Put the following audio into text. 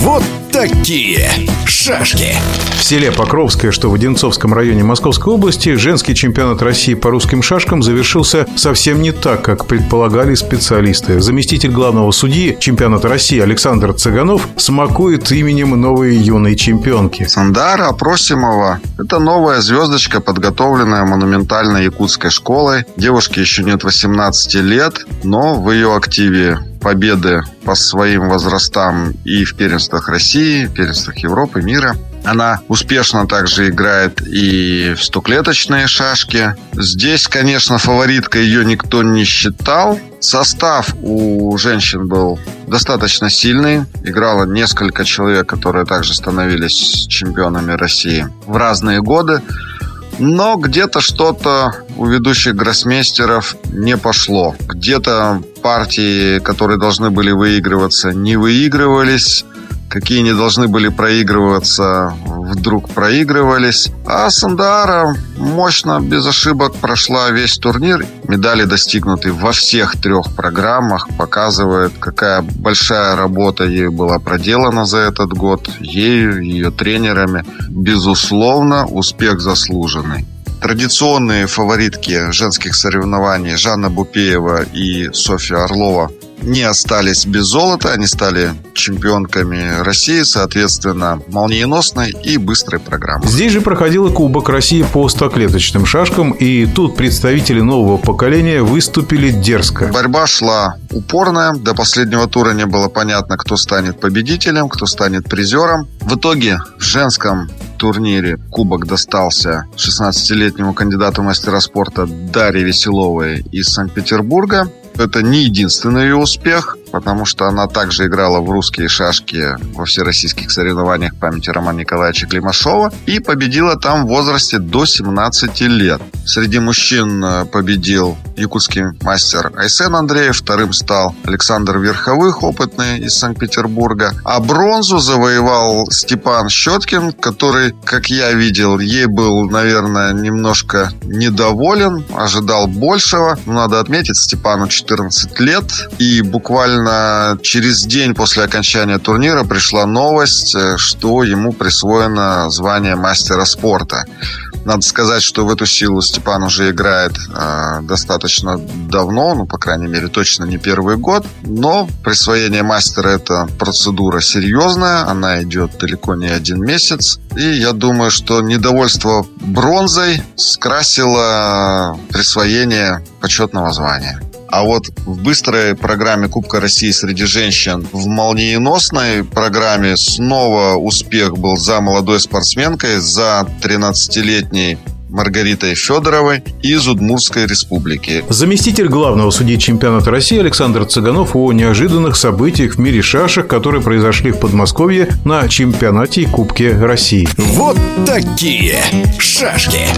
Вот такие шашки. В селе Покровское, что в Одинцовском районе Московской области, женский чемпионат России по русским шашкам завершился совсем не так, как предполагали специалисты. Заместитель главного судьи чемпионата России Александр Цыганов смакует именем новой юной чемпионки. Сандара Просимова – это новая звездочка, подготовленная монументальной якутской школой. Девушке еще нет 18 лет, но в ее активе победы по своим возрастам и в первенствах России, в первенствах Европы, мира. Она успешно также играет и в стоклеточные шашки. Здесь, конечно, фавориткой ее никто не считал. Состав у женщин был достаточно сильный. Играло несколько человек, которые также становились чемпионами России в разные годы. Но где-то что-то у ведущих гроссмейстеров не пошло. Где-то партии, которые должны были выигрываться, не выигрывались. Какие не должны были проигрываться, вдруг проигрывались. А Сандара мощно, без ошибок прошла весь турнир. Медали достигнуты во всех трех программах. Показывает, какая большая работа ей была проделана за этот год. Ею, ее тренерами. Безусловно, успех заслуженный. Традиционные фаворитки женских соревнований Жанна Бупеева и Софья Орлова не остались без золота. Они стали чемпионками России, соответственно, молниеносной и быстрой программы. Здесь же проходила Кубок России по стоклеточным шашкам, и тут представители нового поколения выступили дерзко. Борьба шла упорная. До последнего тура не было понятно, кто станет победителем, кто станет призером. В итоге в женском турнире кубок достался 16-летнему кандидату мастера спорта Дарье Веселовой из Санкт-Петербурга. Это не единственный ее успех потому что она также играла в русские шашки во всероссийских соревнованиях памяти Романа Николаевича Климашова и победила там в возрасте до 17 лет. Среди мужчин э, победил якутский мастер Айсен Андреев, вторым стал Александр Верховых, опытный из Санкт-Петербурга, а бронзу завоевал Степан Щеткин, который, как я видел, ей был, наверное, немножко недоволен, ожидал большего. Но надо отметить, Степану 14 лет, и буквально буквально через день после окончания турнира пришла новость, э, что ему присвоено звание мастера спорта. Надо сказать, что в эту силу Степан уже играет э, достаточно давно, ну, по крайней мере, точно не первый год. Но присвоение мастера – это процедура серьезная, она идет далеко не один месяц. И я думаю, что недовольство бронзой скрасило присвоение почетного звания. А вот в быстрой программе Кубка России среди женщин, в молниеносной программе снова успех был за молодой спортсменкой, за 13-летней Маргаритой Федоровой из Удмурской республики. Заместитель главного судьи чемпионата России Александр Цыганов о неожиданных событиях в мире шашек, которые произошли в Подмосковье на чемпионате и Кубке России. Вот такие шашки.